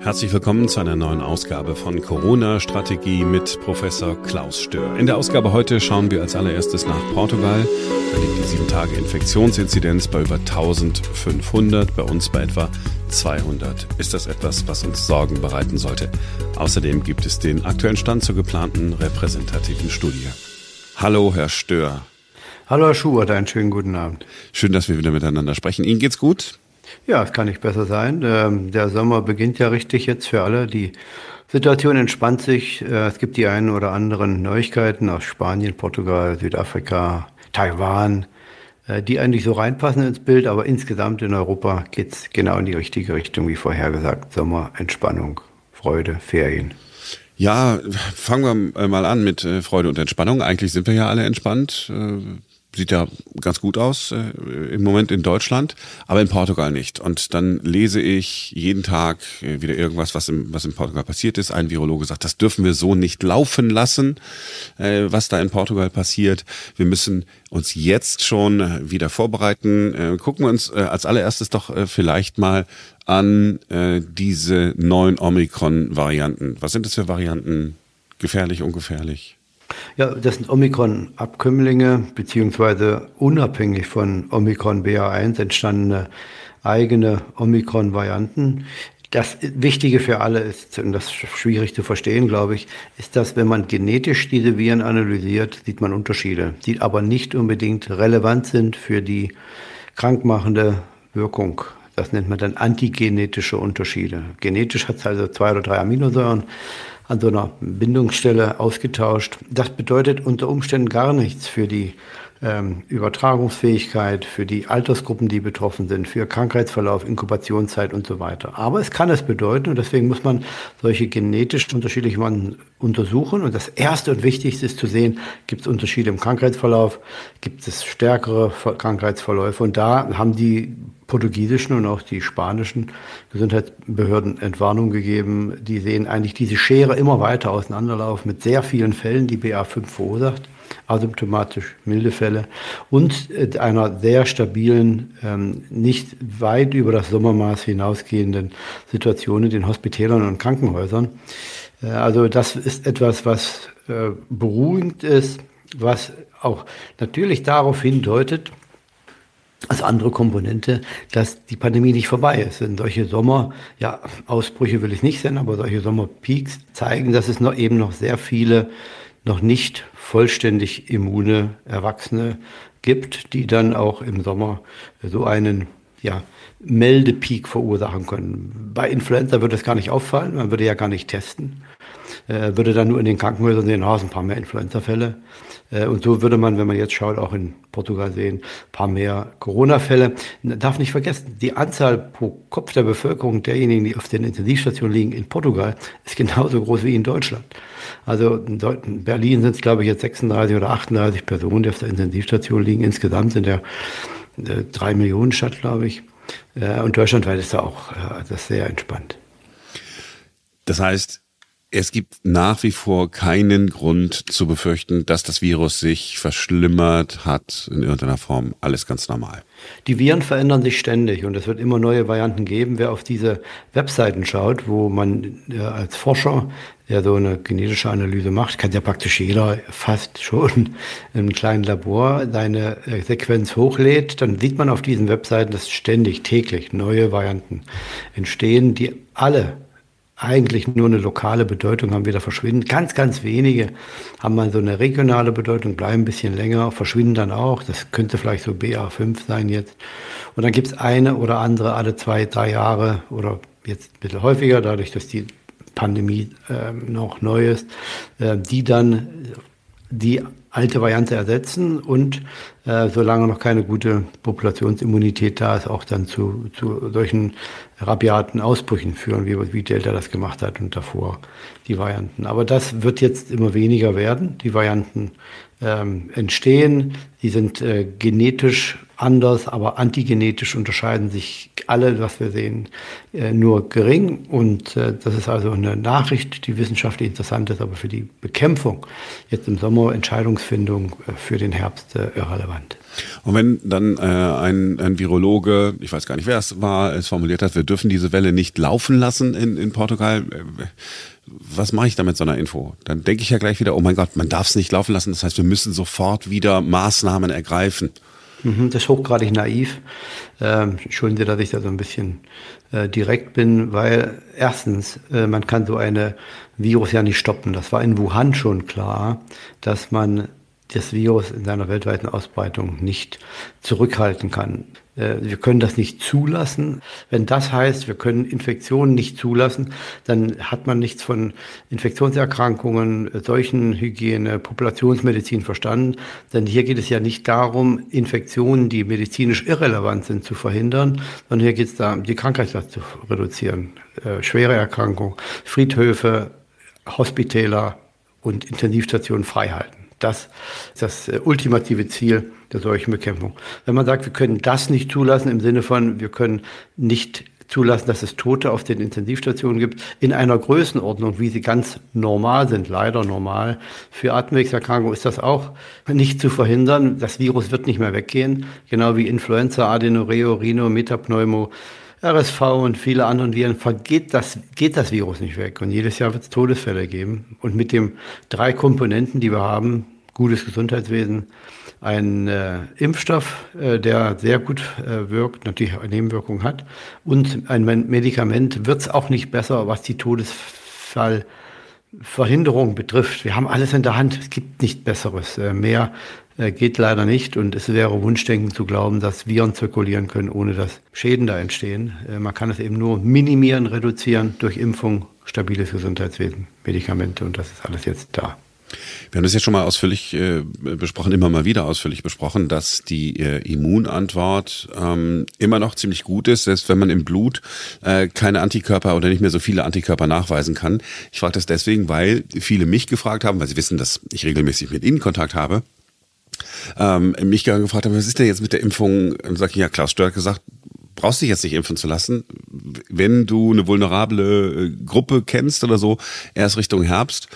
Herzlich willkommen zu einer neuen Ausgabe von Corona-Strategie mit Professor Klaus Stör. In der Ausgabe heute schauen wir als allererstes nach Portugal. Da liegt die 7-Tage-Infektionsinzidenz bei über 1500, bei uns bei etwa 200. Ist das etwas, was uns Sorgen bereiten sollte? Außerdem gibt es den aktuellen Stand zur geplanten repräsentativen Studie. Hallo, Herr Stör. Hallo, Herr Schubert, einen schönen guten Abend. Schön, dass wir wieder miteinander sprechen. Ihnen geht's gut? Ja, es kann nicht besser sein. Ähm, der Sommer beginnt ja richtig jetzt für alle. Die Situation entspannt sich. Äh, es gibt die einen oder anderen Neuigkeiten aus Spanien, Portugal, Südafrika, Taiwan, äh, die eigentlich so reinpassen ins Bild. Aber insgesamt in Europa geht es genau in die richtige Richtung, wie vorhergesagt. Sommer, Entspannung, Freude, Ferien. Ja, fangen wir mal an mit äh, Freude und Entspannung. Eigentlich sind wir ja alle entspannt sieht ja ganz gut aus äh, im Moment in Deutschland, aber in Portugal nicht. Und dann lese ich jeden Tag äh, wieder irgendwas, was im, was in Portugal passiert ist. Ein Virologe sagt, das dürfen wir so nicht laufen lassen, äh, was da in Portugal passiert. Wir müssen uns jetzt schon wieder vorbereiten. Äh, gucken wir uns äh, als allererstes doch äh, vielleicht mal an äh, diese neuen Omikron-Varianten. Was sind das für Varianten? Gefährlich, ungefährlich? Ja, das sind Omikron-Abkömmlinge, beziehungsweise unabhängig von Omikron BA1 entstandene eigene Omikron-Varianten. Das Wichtige für alle ist, und das ist schwierig zu verstehen, glaube ich, ist, dass wenn man genetisch diese Viren analysiert, sieht man Unterschiede, die aber nicht unbedingt relevant sind für die krankmachende Wirkung. Das nennt man dann antigenetische Unterschiede. Genetisch hat es also zwei oder drei Aminosäuren an so einer Bindungsstelle ausgetauscht. Das bedeutet unter Umständen gar nichts für die ähm, Übertragungsfähigkeit, für die Altersgruppen, die betroffen sind, für Krankheitsverlauf, Inkubationszeit und so weiter. Aber es kann es bedeuten und deswegen muss man solche genetisch unterschiedlichen untersuchen. Und das Erste und Wichtigste ist zu sehen, gibt es Unterschiede im Krankheitsverlauf, gibt es stärkere Krankheitsverläufe. Und da haben die portugiesischen und auch die spanischen Gesundheitsbehörden Entwarnung gegeben. Die sehen eigentlich diese Schere immer weiter auseinanderlaufen mit sehr vielen Fällen, die BA5 verursacht, asymptomatisch milde Fälle und äh, einer sehr stabilen, ähm, nicht weit über das Sommermaß hinausgehenden Situation in den Hospitälern und Krankenhäusern. Äh, also das ist etwas, was äh, beruhigend ist, was auch natürlich darauf hindeutet, als andere Komponente, dass die Pandemie nicht vorbei ist. Denn solche Sommer, ja, Ausbrüche will ich nicht sehen, aber solche Sommerpeaks zeigen, dass es noch eben noch sehr viele noch nicht vollständig immune Erwachsene gibt, die dann auch im Sommer so einen ja, Meldepeak verursachen können. Bei Influenza würde es gar nicht auffallen, man würde ja gar nicht testen, würde dann nur in den Krankenhäusern sehen, ah, ein paar mehr Influenza-Fälle. Äh, und so würde man, wenn man jetzt schaut, auch in Portugal sehen, ein paar mehr Corona-Fälle. Darf nicht vergessen, die Anzahl pro Kopf der Bevölkerung derjenigen, die auf den Intensivstationen liegen in Portugal, ist genauso groß wie in Deutschland. Also in Berlin sind es, glaube ich, jetzt 36 oder 38 Personen, die auf der Intensivstation liegen. Insgesamt sind ja äh, drei Millionen Stadt, glaube ich. Äh, und deutschlandweit ist da auch das sehr entspannt. Das heißt, es gibt nach wie vor keinen Grund zu befürchten, dass das Virus sich verschlimmert hat in irgendeiner Form. Alles ganz normal. Die Viren verändern sich ständig und es wird immer neue Varianten geben. Wer auf diese Webseiten schaut, wo man ja, als Forscher, der so eine genetische Analyse macht, kann ja praktisch jeder fast schon in einem kleinen Labor seine äh, Sequenz hochlädt, dann sieht man auf diesen Webseiten, dass ständig, täglich neue Varianten entstehen, die alle eigentlich nur eine lokale Bedeutung haben, wieder verschwinden. Ganz, ganz wenige haben mal so eine regionale Bedeutung, bleiben ein bisschen länger, verschwinden dann auch. Das könnte vielleicht so BA5 sein jetzt. Und dann gibt es eine oder andere alle zwei, drei Jahre oder jetzt ein bisschen häufiger, dadurch, dass die Pandemie äh, noch neu ist, äh, die dann die alte Variante ersetzen und äh, solange noch keine gute Populationsimmunität da ist, auch dann zu, zu solchen rabiaten Ausbrüchen führen, wie, wie Delta das gemacht hat und davor die Varianten. Aber das wird jetzt immer weniger werden. Die Varianten ähm, entstehen. Sie sind äh, genetisch anders, aber antigenetisch unterscheiden sich alle, was wir sehen, äh, nur gering. Und äh, das ist also eine Nachricht, die wissenschaftlich interessant ist, aber für die Bekämpfung jetzt im Sommer Entscheidungsfindung äh, für den Herbst äh, irrelevant. Und wenn dann äh, ein, ein Virologe, ich weiß gar nicht, wer es war, es formuliert hat, wir dürfen diese Welle nicht laufen lassen in, in Portugal, äh, was mache ich da mit so einer Info? Dann denke ich ja gleich wieder, oh mein Gott, man darf es nicht laufen lassen. Das heißt, wir müssen sofort wieder Maßnahmen ergreifen. Mhm, das ist hochgradig naiv. Ähm, Entschuldigen Sie, dass ich da so ein bisschen äh, direkt bin, weil erstens, äh, man kann so eine Virus ja nicht stoppen. Das war in Wuhan schon klar, dass man das Virus in seiner weltweiten Ausbreitung nicht zurückhalten kann. Äh, wir können das nicht zulassen. Wenn das heißt, wir können Infektionen nicht zulassen, dann hat man nichts von Infektionserkrankungen, Seuchenhygiene, Populationsmedizin verstanden. Denn hier geht es ja nicht darum, Infektionen, die medizinisch irrelevant sind, zu verhindern, sondern hier geht es darum, die Krankheitslast zu reduzieren. Äh, schwere Erkrankungen, Friedhöfe, Hospitäler und Intensivstationen freihalten. Das ist das äh, ultimative Ziel der Seuchenbekämpfung. Wenn man sagt, wir können das nicht zulassen im Sinne von, wir können nicht zulassen, dass es Tote auf den Intensivstationen gibt, in einer Größenordnung, wie sie ganz normal sind, leider normal. Für Atemwegserkrankungen ist das auch nicht zu verhindern. Das Virus wird nicht mehr weggehen, genau wie Influenza, Adenoreo, Rhino, Metapneumo, RSV und viele anderen Viren vergeht das, geht das Virus nicht weg. Und jedes Jahr wird es Todesfälle geben. Und mit den drei Komponenten, die wir haben, gutes Gesundheitswesen, ein äh, Impfstoff, äh, der sehr gut äh, wirkt, natürlich Nebenwirkungen hat, und ein Medikament wird es auch nicht besser, was die Todesfallverhinderung betrifft. Wir haben alles in der Hand, es gibt nichts Besseres. Äh, mehr äh, geht leider nicht und es wäre Wunschdenken zu glauben, dass Viren zirkulieren können, ohne dass Schäden da entstehen. Äh, man kann es eben nur minimieren, reduzieren durch Impfung, stabiles Gesundheitswesen, Medikamente und das ist alles jetzt da. Wir haben das jetzt schon mal ausführlich äh, besprochen, immer mal wieder ausführlich besprochen, dass die äh, Immunantwort ähm, immer noch ziemlich gut ist, selbst wenn man im Blut äh, keine Antikörper oder nicht mehr so viele Antikörper nachweisen kann. Ich frage das deswegen, weil viele mich gefragt haben, weil sie wissen, dass ich regelmäßig mit ihnen Kontakt habe, ähm, mich gefragt haben, was ist denn jetzt mit der Impfung? Und sag ich, ja, Klaus Stör hat gesagt, brauchst dich jetzt nicht impfen zu lassen. Wenn du eine vulnerable äh, Gruppe kennst oder so, erst Richtung Herbst.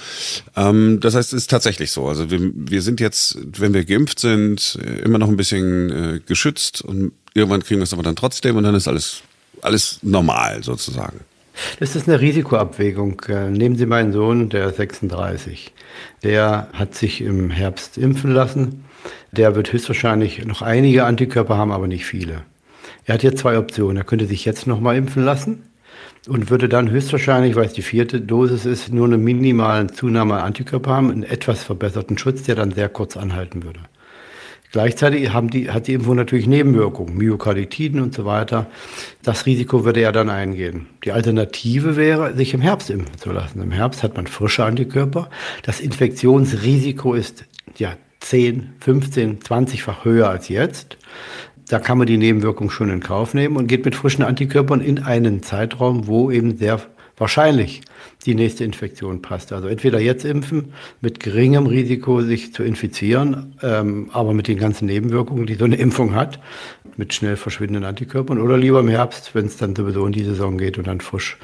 Ähm, das heißt, es ist tatsächlich so. Also wir, wir sind jetzt, wenn wir geimpft sind, äh, immer noch ein bisschen äh, geschützt und irgendwann kriegen wir es aber dann trotzdem und dann ist alles, alles normal sozusagen. Das ist eine Risikoabwägung. Äh, nehmen Sie meinen Sohn, der ist 36. Der hat sich im Herbst impfen lassen. Der wird höchstwahrscheinlich noch einige Antikörper haben, aber nicht viele. Er hat jetzt zwei Optionen. Er könnte sich jetzt nochmal impfen lassen und würde dann höchstwahrscheinlich, weil es die vierte Dosis ist, nur eine minimale Zunahme an Antikörper haben, einen etwas verbesserten Schutz, der dann sehr kurz anhalten würde. Gleichzeitig haben die, hat die Impfung natürlich Nebenwirkungen, Myokarditiden und so weiter. Das Risiko würde er dann eingehen. Die Alternative wäre, sich im Herbst impfen zu lassen. Im Herbst hat man frische Antikörper. Das Infektionsrisiko ist ja 10, 15, 20-fach höher als jetzt. Da kann man die Nebenwirkung schon in Kauf nehmen und geht mit frischen Antikörpern in einen Zeitraum, wo eben sehr wahrscheinlich die nächste Infektion passt. Also entweder jetzt impfen mit geringem Risiko, sich zu infizieren, ähm, aber mit den ganzen Nebenwirkungen, die so eine Impfung hat, mit schnell verschwindenden Antikörpern, oder lieber im Herbst, wenn es dann sowieso in die Saison geht und dann frisch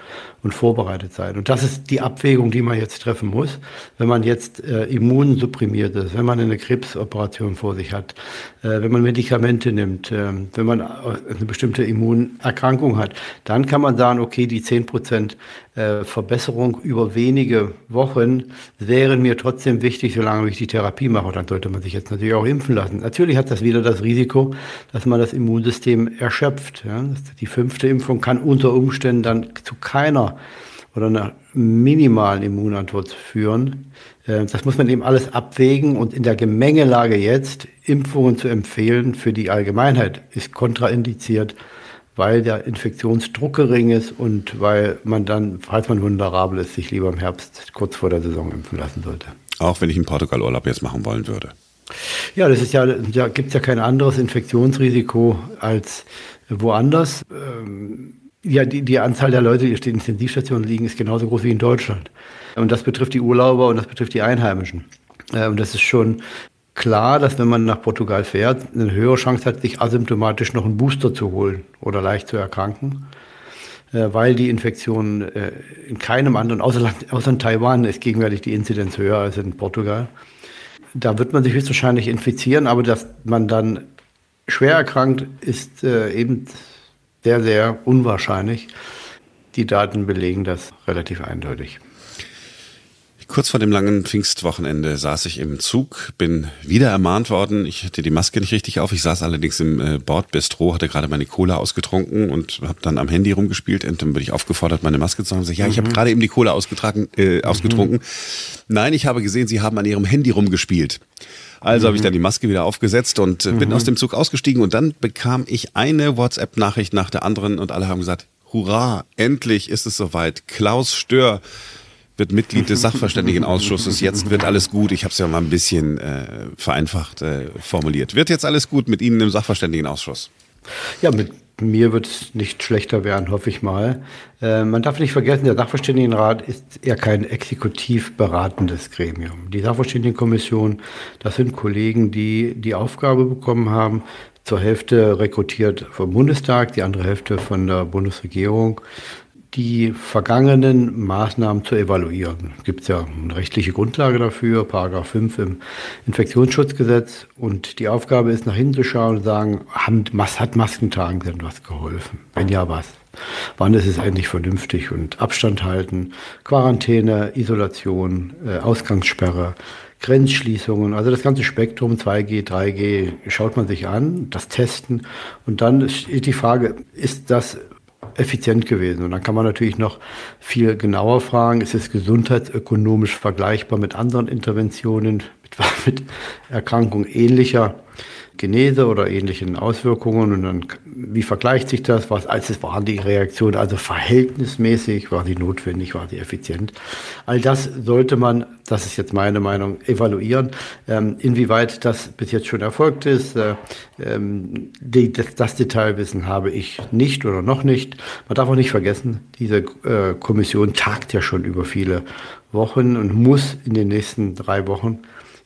und vorbereitet sein. Und das ist die Abwägung, die man jetzt treffen muss, wenn man jetzt äh, immunsupprimiert ist, wenn man eine Krebsoperation vor sich hat, äh, wenn man Medikamente nimmt, äh, wenn man eine bestimmte Immunerkrankung hat, dann kann man sagen, okay, die 10 Prozent äh, Verbesserung über wenige Wochen wären mir trotzdem wichtig, solange ich die Therapie mache. Dann sollte man sich jetzt natürlich auch impfen lassen. Natürlich hat das wieder das Risiko, dass man das Immunsystem erschöpft. Die fünfte Impfung kann unter Umständen dann zu keiner oder einer minimalen Immunantwort führen. Äh, das muss man eben alles abwägen und in der Gemengelage jetzt Impfungen zu empfehlen für die Allgemeinheit ist kontraindiziert weil der Infektionsdruck gering ist und weil man dann, falls man vulnerabel ist, sich lieber im Herbst kurz vor der Saison impfen lassen sollte. Auch wenn ich einen Portugal-Urlaub jetzt machen wollen würde. Ja, das ist ja, da gibt es ja kein anderes Infektionsrisiko als woanders. Ähm, ja, die, die Anzahl der Leute, die auf den Intensivstationen liegen, ist genauso groß wie in Deutschland. Und das betrifft die Urlauber und das betrifft die Einheimischen. Und das ist schon klar, dass wenn man nach Portugal fährt, eine höhere Chance hat, sich asymptomatisch noch einen Booster zu holen oder leicht zu erkranken, äh, weil die Infektion äh, in keinem anderen, außer, außer in Taiwan ist gegenwärtig die Inzidenz höher als in Portugal. Da wird man sich höchstwahrscheinlich infizieren, aber dass man dann schwer erkrankt, ist äh, eben sehr, sehr unwahrscheinlich. Die Daten belegen das relativ eindeutig. Kurz vor dem langen Pfingstwochenende saß ich im Zug, bin wieder ermahnt worden. Ich hatte die Maske nicht richtig auf. Ich saß allerdings im äh, Bordbistro, hatte gerade meine Cola ausgetrunken und habe dann am Handy rumgespielt. Und dann bin ich aufgefordert, meine Maske zu haben. Sag, ja, ich habe mhm. gerade eben die Cola ausgetragen, äh, ausgetrunken. Mhm. Nein, ich habe gesehen, Sie haben an Ihrem Handy rumgespielt. Also mhm. habe ich dann die Maske wieder aufgesetzt und äh, bin mhm. aus dem Zug ausgestiegen und dann bekam ich eine WhatsApp-Nachricht nach der anderen und alle haben gesagt, Hurra, endlich ist es soweit. Klaus Stör wird Mitglied des Sachverständigenausschusses. Jetzt wird alles gut. Ich habe es ja mal ein bisschen äh, vereinfacht äh, formuliert. Wird jetzt alles gut mit Ihnen im Sachverständigenausschuss? Ja, mit mir wird es nicht schlechter werden, hoffe ich mal. Äh, man darf nicht vergessen, der Sachverständigenrat ist eher kein exekutiv beratendes Gremium. Die Sachverständigenkommission, das sind Kollegen, die die Aufgabe bekommen haben, zur Hälfte rekrutiert vom Bundestag, die andere Hälfte von der Bundesregierung, die vergangenen Maßnahmen zu evaluieren. Es gibt ja eine rechtliche Grundlage dafür, Paragraph 5 im Infektionsschutzgesetz. Und die Aufgabe ist, nach hinten zu schauen und sagen, haben, hat Maskentagen denn was geholfen? Wenn ja, was? Wann ist es endlich vernünftig? Und Abstand halten, Quarantäne, Isolation, äh, Ausgangssperre, Grenzschließungen, also das ganze Spektrum 2G, 3G schaut man sich an, das Testen und dann ist die Frage, ist das effizient gewesen. Und dann kann man natürlich noch viel genauer fragen, ist es gesundheitsökonomisch vergleichbar mit anderen Interventionen, mit, mit Erkrankungen ähnlicher Genese oder ähnlichen Auswirkungen und dann, wie vergleicht sich das? Was, als es waren die Reaktionen also verhältnismäßig, war sie notwendig, war sie effizient? All das sollte man, das ist jetzt meine Meinung, evaluieren. Ähm, inwieweit das bis jetzt schon erfolgt ist, äh, ähm, die, das, das, Detailwissen habe ich nicht oder noch nicht. Man darf auch nicht vergessen, diese äh, Kommission tagt ja schon über viele Wochen und muss in den nächsten drei Wochen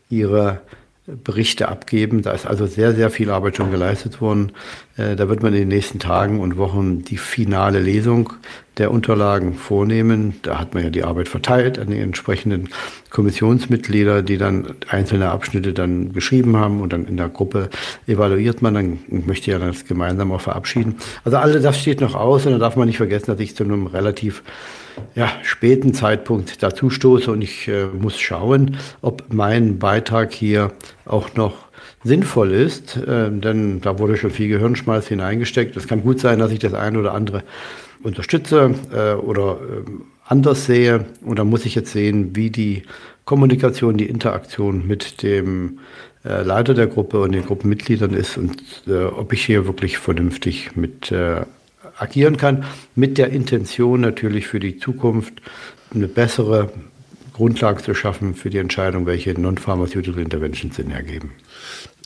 ihre Berichte abgeben. Da ist also sehr, sehr viel Arbeit schon geleistet worden. Äh, da wird man in den nächsten Tagen und Wochen die finale Lesung der Unterlagen vornehmen. Da hat man ja die Arbeit verteilt an die entsprechenden Kommissionsmitglieder, die dann einzelne Abschnitte dann geschrieben haben und dann in der Gruppe evaluiert man. Dann möchte ja das gemeinsam auch verabschieden. Also alle das steht noch aus und da darf man nicht vergessen, dass ich zu einem relativ ja, späten Zeitpunkt dazu stoße und ich äh, muss schauen, ob mein Beitrag hier auch noch sinnvoll ist, äh, denn da wurde schon viel Gehirnschmalz hineingesteckt. Es kann gut sein, dass ich das eine oder andere unterstütze äh, oder äh, anders sehe und da muss ich jetzt sehen, wie die Kommunikation, die Interaktion mit dem äh, Leiter der Gruppe und den Gruppenmitgliedern ist und äh, ob ich hier wirklich vernünftig mit agieren kann, mit der Intention natürlich für die Zukunft eine bessere Grundlage zu schaffen für die Entscheidung, welche Non-Pharmaceutical Interventions Sinn ergeben.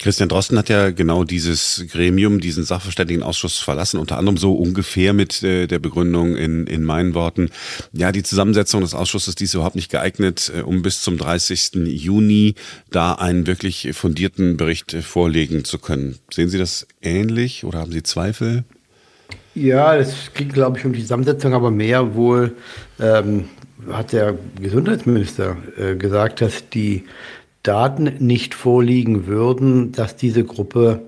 Christian Drosten hat ja genau dieses Gremium, diesen Sachverständigenausschuss verlassen, unter anderem so ungefähr mit äh, der Begründung in, in meinen Worten, ja, die Zusammensetzung des Ausschusses, die ist überhaupt nicht geeignet, äh, um bis zum 30. Juni da einen wirklich fundierten Bericht äh, vorlegen zu können. Sehen Sie das ähnlich oder haben Sie Zweifel? Ja, es ging, glaube ich, um die Zusammensetzung, aber mehr wohl ähm, hat der Gesundheitsminister äh, gesagt, dass die Daten nicht vorliegen würden, dass diese Gruppe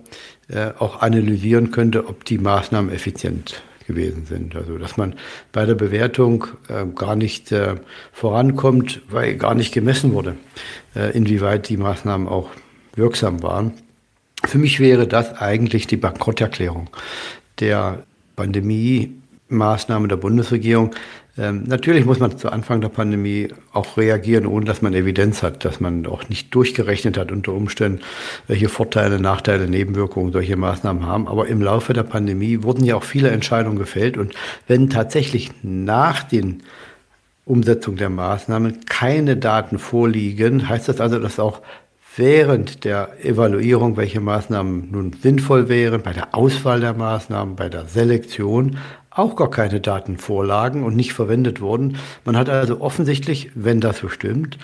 äh, auch analysieren könnte, ob die Maßnahmen effizient gewesen sind. Also dass man bei der Bewertung äh, gar nicht äh, vorankommt, weil gar nicht gemessen wurde, äh, inwieweit die Maßnahmen auch wirksam waren. Für mich wäre das eigentlich die Bankrotterklärung der Pandemie-Maßnahmen der Bundesregierung. Ähm, natürlich muss man zu Anfang der Pandemie auch reagieren, ohne dass man Evidenz hat, dass man auch nicht durchgerechnet hat unter Umständen, welche Vorteile, Nachteile, Nebenwirkungen solche Maßnahmen haben. Aber im Laufe der Pandemie wurden ja auch viele Entscheidungen gefällt. Und wenn tatsächlich nach den Umsetzung der Maßnahmen keine Daten vorliegen, heißt das also, dass auch während der Evaluierung, welche Maßnahmen nun sinnvoll wären, bei der Auswahl der Maßnahmen, bei der Selektion, auch gar keine Daten vorlagen und nicht verwendet wurden. Man hat also offensichtlich, wenn das so stimmt,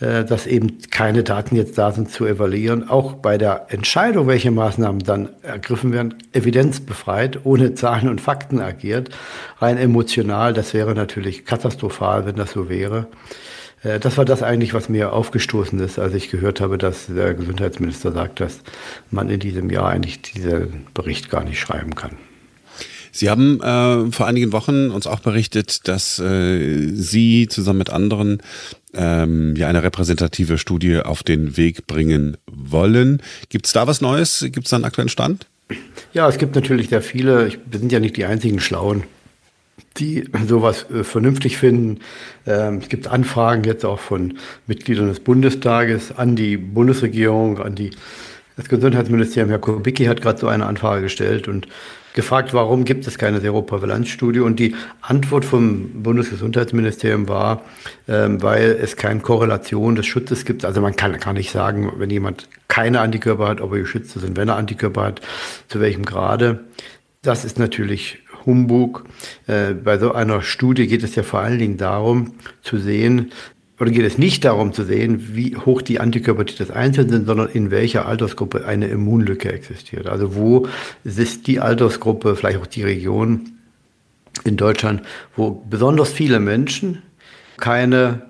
äh, dass eben keine Daten jetzt da sind zu evaluieren, auch bei der Entscheidung, welche Maßnahmen dann ergriffen werden, evidenzbefreit, ohne Zahlen und Fakten agiert, rein emotional. Das wäre natürlich katastrophal, wenn das so wäre. Äh, das war das eigentlich, was mir aufgestoßen ist, als ich gehört habe, dass der Gesundheitsminister sagt, dass man in diesem Jahr eigentlich diesen Bericht gar nicht schreiben kann. Sie haben äh, vor einigen Wochen uns auch berichtet, dass äh, Sie zusammen mit anderen ähm, ja eine repräsentative Studie auf den Weg bringen wollen. Gibt es da was Neues? Gibt es da einen aktuellen Stand? Ja, es gibt natürlich sehr viele. Wir sind ja nicht die einzigen Schlauen, die sowas äh, vernünftig finden. Ähm, es gibt Anfragen jetzt auch von Mitgliedern des Bundestages an die Bundesregierung, an die das Gesundheitsministerium. Herr Kubicki hat gerade so eine Anfrage gestellt und gefragt, warum gibt es keine Seroprävalenzstudie? Und die Antwort vom Bundesgesundheitsministerium war, ähm, weil es keine Korrelation des Schutzes gibt. Also man kann, kann nicht sagen, wenn jemand keine Antikörper hat, ob er geschützt ist und wenn er Antikörper hat, zu welchem Grade. Das ist natürlich Humbug. Äh, bei so einer Studie geht es ja vor allen Dingen darum, zu sehen, oder geht es nicht darum zu sehen, wie hoch die Antikörpertiters einzeln sind, sondern in welcher Altersgruppe eine Immunlücke existiert. Also wo ist die Altersgruppe, vielleicht auch die Region in Deutschland, wo besonders viele Menschen keine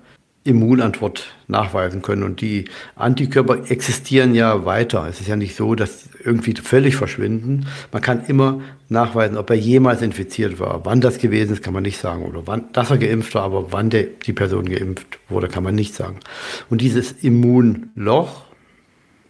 Immunantwort nachweisen können. Und die Antikörper existieren ja weiter. Es ist ja nicht so, dass irgendwie völlig verschwinden. Man kann immer nachweisen, ob er jemals infiziert war. Wann das gewesen ist, kann man nicht sagen. Oder wann, dass er geimpft war, aber wann der, die Person geimpft wurde, kann man nicht sagen. Und dieses Immunloch,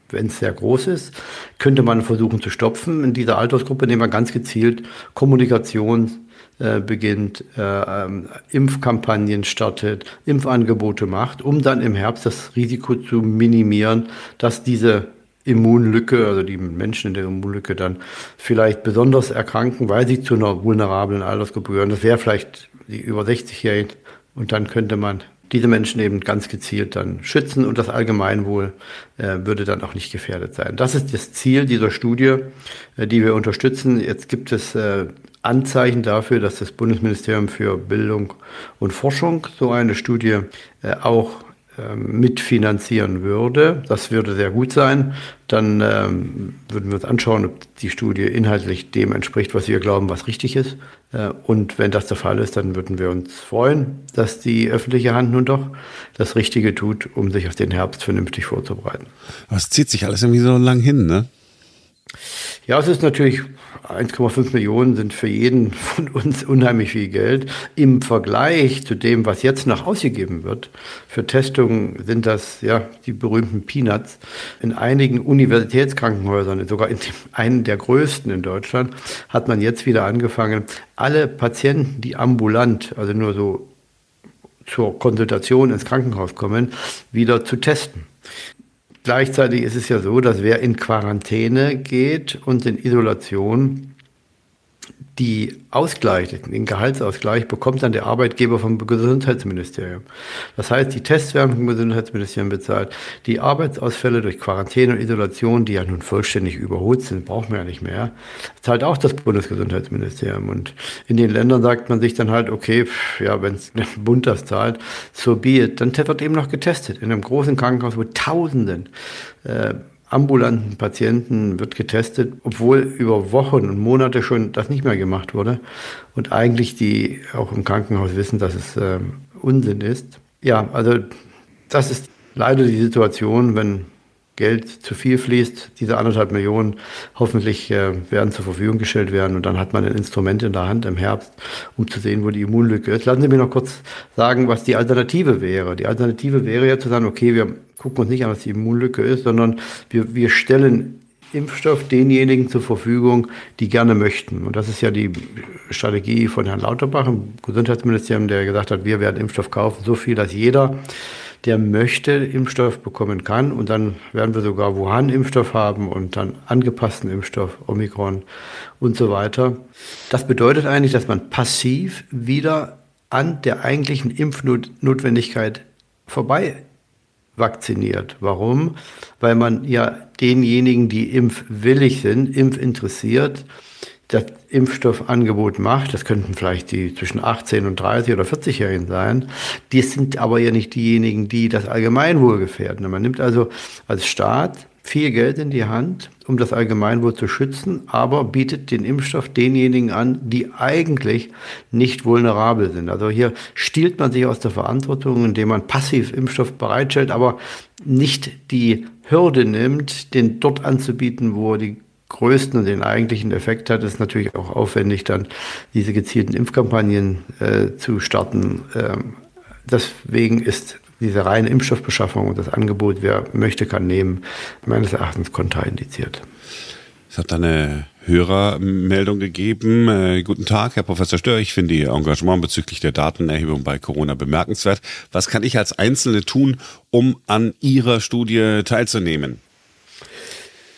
wenn es sehr groß ist, könnte man versuchen zu stopfen in dieser Altersgruppe, indem man ganz gezielt Kommunikation äh, beginnt, äh, ähm, Impfkampagnen startet, Impfangebote macht, um dann im Herbst das Risiko zu minimieren, dass diese Immunlücke, also die Menschen in der Immunlücke dann vielleicht besonders erkranken, weil sie zu einer vulnerablen Altersgruppe gehören. Das wäre vielleicht die über 60-Jährigen. Und dann könnte man diese Menschen eben ganz gezielt dann schützen und das Allgemeinwohl äh, würde dann auch nicht gefährdet sein. Das ist das Ziel dieser Studie, äh, die wir unterstützen. Jetzt gibt es äh, Anzeichen dafür, dass das Bundesministerium für Bildung und Forschung so eine Studie äh, auch ähm, mitfinanzieren würde. Das würde sehr gut sein. Dann ähm, würden wir uns anschauen, ob die Studie inhaltlich dem entspricht, was wir glauben, was richtig ist. Äh, und wenn das der Fall ist, dann würden wir uns freuen, dass die öffentliche Hand nun doch das Richtige tut, um sich auf den Herbst vernünftig vorzubereiten. Aber zieht sich alles irgendwie so lang hin, ne? Ja, es ist natürlich 1,5 Millionen sind für jeden von uns unheimlich viel Geld. Im Vergleich zu dem, was jetzt noch ausgegeben wird, für Testungen sind das ja die berühmten Peanuts. In einigen Universitätskrankenhäusern, sogar in dem, einen der größten in Deutschland, hat man jetzt wieder angefangen, alle Patienten, die ambulant, also nur so zur Konsultation ins Krankenhaus kommen, wieder zu testen. Gleichzeitig ist es ja so, dass wer in Quarantäne geht und in Isolation, die Ausgleich, den Gehaltsausgleich bekommt dann der Arbeitgeber vom Gesundheitsministerium. Das heißt, die Tests werden vom Gesundheitsministerium bezahlt. Die Arbeitsausfälle durch Quarantäne und Isolation, die ja nun vollständig überholt sind, brauchen wir ja nicht mehr, zahlt auch das Bundesgesundheitsministerium. Und in den Ländern sagt man sich dann halt, okay, ja, wenn es der Bund das zahlt, so be it. Dann wird eben noch getestet in einem großen Krankenhaus, wo Tausenden äh, ambulanten Patienten wird getestet, obwohl über Wochen und Monate schon das nicht mehr gemacht wurde. Und eigentlich die auch im Krankenhaus wissen, dass es äh, Unsinn ist. Ja, also das ist leider die Situation, wenn Geld zu viel fließt. Diese anderthalb Millionen hoffentlich äh, werden zur Verfügung gestellt werden und dann hat man ein Instrument in der Hand im Herbst, um zu sehen, wo die Immunlücke ist. Lassen Sie mich noch kurz sagen, was die Alternative wäre. Die Alternative wäre ja zu sagen, okay, wir gucken uns nicht an, was die Immunlücke ist, sondern wir, wir stellen Impfstoff denjenigen zur Verfügung, die gerne möchten. Und das ist ja die Strategie von Herrn Lauterbach im Gesundheitsministerium, der gesagt hat, wir werden Impfstoff kaufen, so viel, dass jeder der möchte, Impfstoff bekommen kann. Und dann werden wir sogar Wuhan-Impfstoff haben und dann angepassten Impfstoff, Omikron und so weiter. Das bedeutet eigentlich, dass man passiv wieder an der eigentlichen Impfnotwendigkeit vorbei vacciniert. Warum? Weil man ja denjenigen, die impfwillig sind, impfinteressiert, das Impfstoffangebot macht, das könnten vielleicht die zwischen 18 und 30 oder 40-Jährigen sein, die sind aber ja nicht diejenigen, die das Allgemeinwohl gefährden. Man nimmt also als Staat viel Geld in die Hand, um das Allgemeinwohl zu schützen, aber bietet den Impfstoff denjenigen an, die eigentlich nicht vulnerabel sind. Also hier stiehlt man sich aus der Verantwortung, indem man passiv Impfstoff bereitstellt, aber nicht die Hürde nimmt, den dort anzubieten, wo die größten und den eigentlichen Effekt hat, ist natürlich auch aufwendig, dann diese gezielten Impfkampagnen äh, zu starten. Ähm, deswegen ist diese reine Impfstoffbeschaffung und das Angebot, wer möchte, kann nehmen, meines Erachtens kontraindiziert. Es hat eine Hörermeldung gegeben. Äh, guten Tag, Herr Professor Stör. Ich finde Ihr Engagement bezüglich der Datenerhebung bei Corona bemerkenswert. Was kann ich als Einzelne tun, um an Ihrer Studie teilzunehmen?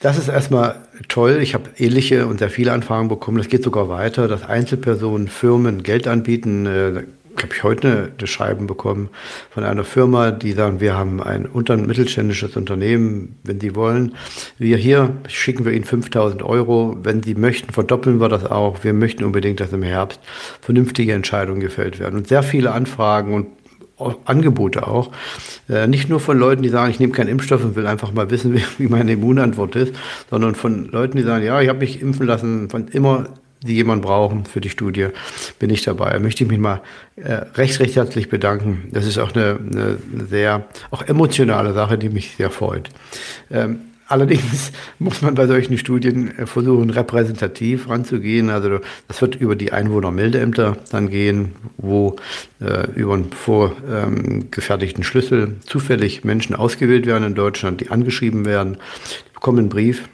Das ist erstmal toll. Ich habe ähnliche und sehr viele Anfragen bekommen. Das geht sogar weiter, dass Einzelpersonen, Firmen Geld anbieten. Äh, habe ich heute eine Schreiben bekommen von einer Firma, die sagen, wir haben ein unter mittelständisches Unternehmen, wenn Sie wollen. Wir hier schicken wir Ihnen 5000 Euro. Wenn Sie möchten, verdoppeln wir das auch. Wir möchten unbedingt, dass im Herbst vernünftige Entscheidungen gefällt werden. Und sehr viele Anfragen und Angebote auch. Äh, nicht nur von Leuten, die sagen, ich nehme keinen Impfstoff und will einfach mal wissen, wie, meine Immunantwort ist, sondern von Leuten, die sagen, ja, ich habe mich impfen lassen, von immer die jemand brauchen für die Studie, bin ich dabei. Da möchte ich mich mal äh, recht, recht herzlich bedanken. Das ist auch eine, eine sehr, auch emotionale Sache, die mich sehr freut. Ähm, Allerdings muss man bei solchen Studien äh, versuchen, repräsentativ ranzugehen. Also das wird über die Einwohnermeldeämter dann gehen, wo äh, über einen vorgefertigten ähm, Schlüssel zufällig Menschen ausgewählt werden in Deutschland, die angeschrieben werden, die bekommen einen Brief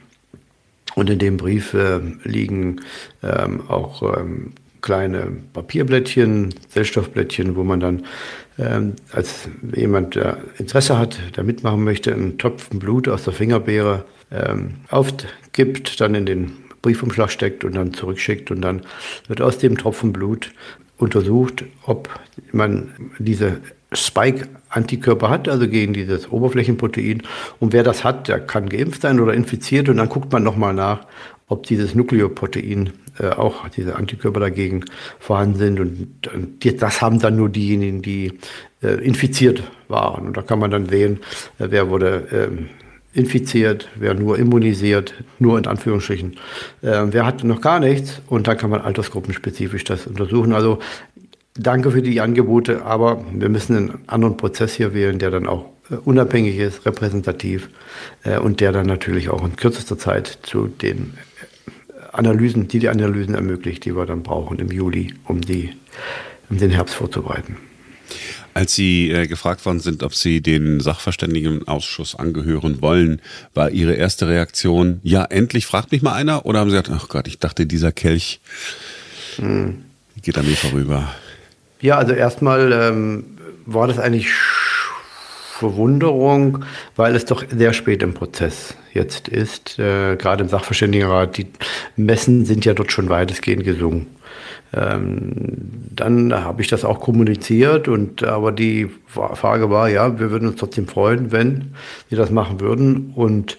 und in dem Brief äh, liegen ähm, auch ähm, kleine Papierblättchen, Zellstoffblättchen, wo man dann ähm, als jemand, der Interesse hat, der mitmachen möchte, einen Tropfen Blut aus der Fingerbeere ähm, aufgibt, dann in den Briefumschlag steckt und dann zurückschickt und dann wird aus dem Tropfen Blut untersucht, ob man diese Spike-Antikörper hat, also gegen dieses Oberflächenprotein. Und wer das hat, der kann geimpft sein oder infiziert. Und dann guckt man nochmal nach, ob dieses Nukleoprotein äh, auch diese Antikörper dagegen vorhanden sind. Und, und das haben dann nur diejenigen, die äh, infiziert waren. Und da kann man dann sehen, äh, wer wurde ähm, infiziert, wer nur immunisiert, nur in Anführungsstrichen, äh, wer hat noch gar nichts. Und dann kann man altersgruppenspezifisch das untersuchen. Also danke für die Angebote, aber wir müssen einen anderen Prozess hier wählen, der dann auch äh, unabhängig ist, repräsentativ äh, und der dann natürlich auch in kürzester Zeit zu den Analysen, die die Analysen ermöglicht, die wir dann brauchen im Juli, um die, um den Herbst vorzubereiten. Als Sie äh, gefragt worden sind, ob Sie den Sachverständigenausschuss angehören wollen, war Ihre erste Reaktion, ja, endlich fragt mich mal einer? Oder haben Sie gesagt, ach Gott, ich dachte, dieser Kelch hm. geht an mir vorüber? Ja, also erstmal ähm, war das eigentlich Verwunderung, weil es doch sehr spät im Prozess jetzt ist. Äh, gerade im Sachverständigenrat, die Messen sind ja dort schon weitestgehend gesungen. Ähm, dann habe ich das auch kommuniziert und aber die Frage war, ja, wir würden uns trotzdem freuen, wenn wir das machen würden und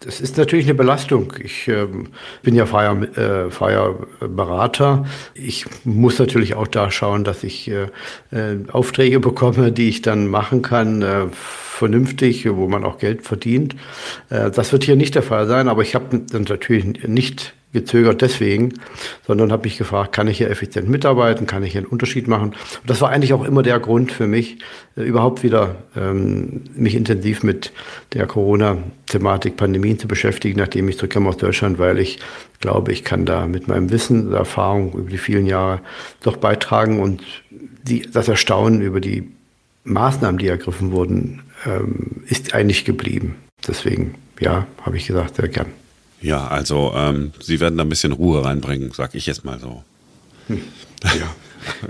das ist natürlich eine Belastung. Ich äh, bin ja freier, äh, freier Berater. Ich muss natürlich auch da schauen, dass ich äh, äh, Aufträge bekomme, die ich dann machen kann, äh, vernünftig, wo man auch Geld verdient. Äh, das wird hier nicht der Fall sein, aber ich habe natürlich nicht gezögert deswegen, sondern habe mich gefragt, kann ich hier effizient mitarbeiten, kann ich hier einen Unterschied machen? Und das war eigentlich auch immer der Grund für mich, äh, überhaupt wieder ähm, mich intensiv mit der Corona-Thematik, Pandemien zu beschäftigen, nachdem ich zurückkam aus Deutschland, weil ich glaube, ich kann da mit meinem Wissen, Erfahrung über die vielen Jahre doch beitragen und die, das Erstaunen über die Maßnahmen, die ergriffen wurden, ähm, ist eigentlich geblieben. Deswegen, ja, habe ich gesagt, sehr gern. Ja, also ähm, Sie werden da ein bisschen Ruhe reinbringen, sag ich jetzt mal so. Hm. Ja.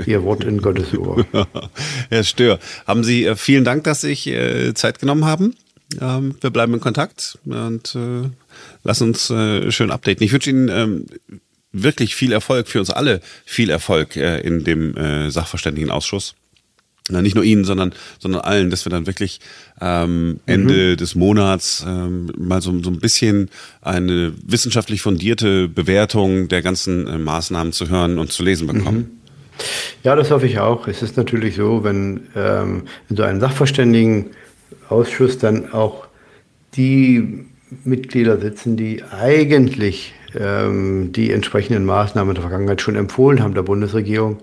Ihr Wort in Gottes Ohr. Herr Stör, haben Sie äh, vielen Dank, dass Sie sich äh, Zeit genommen haben. Ähm, wir bleiben in Kontakt und äh, lassen uns äh, schön updaten. Ich wünsche Ihnen ähm, wirklich viel Erfolg für uns alle, viel Erfolg äh, in dem äh, Sachverständigenausschuss. Na, nicht nur Ihnen, sondern, sondern allen, dass wir dann wirklich ähm, Ende mhm. des Monats ähm, mal so, so ein bisschen eine wissenschaftlich fundierte Bewertung der ganzen äh, Maßnahmen zu hören und zu lesen bekommen. Mhm. Ja, das hoffe ich auch. Es ist natürlich so, wenn ähm, in so einem Sachverständigenausschuss dann auch die Mitglieder sitzen, die eigentlich ähm, die entsprechenden Maßnahmen in der Vergangenheit schon empfohlen haben der Bundesregierung,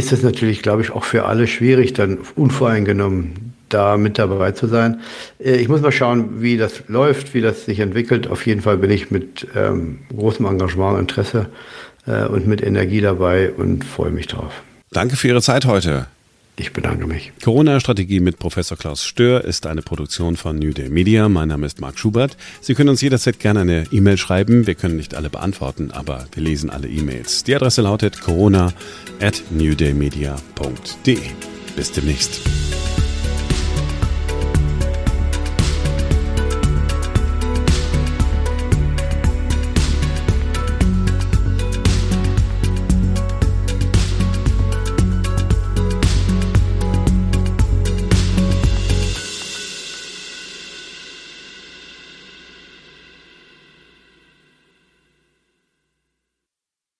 ist es natürlich, glaube ich, auch für alle schwierig, dann unvoreingenommen da mit dabei zu sein. Äh, ich muss mal schauen, wie das läuft, wie das sich entwickelt. Auf jeden Fall bin ich mit ähm, großem Engagement, Interesse äh, und mit Energie dabei und freue mich drauf. Danke für Ihre Zeit heute. Ich bedanke mich. Corona-Strategie mit Professor Klaus Stör ist eine Produktion von New Day Media. Mein Name ist Marc Schubert. Sie können uns jederzeit gerne eine E-Mail schreiben. Wir können nicht alle beantworten, aber wir lesen alle E-Mails. Die Adresse lautet corona at newdaymedia.de. Bis demnächst.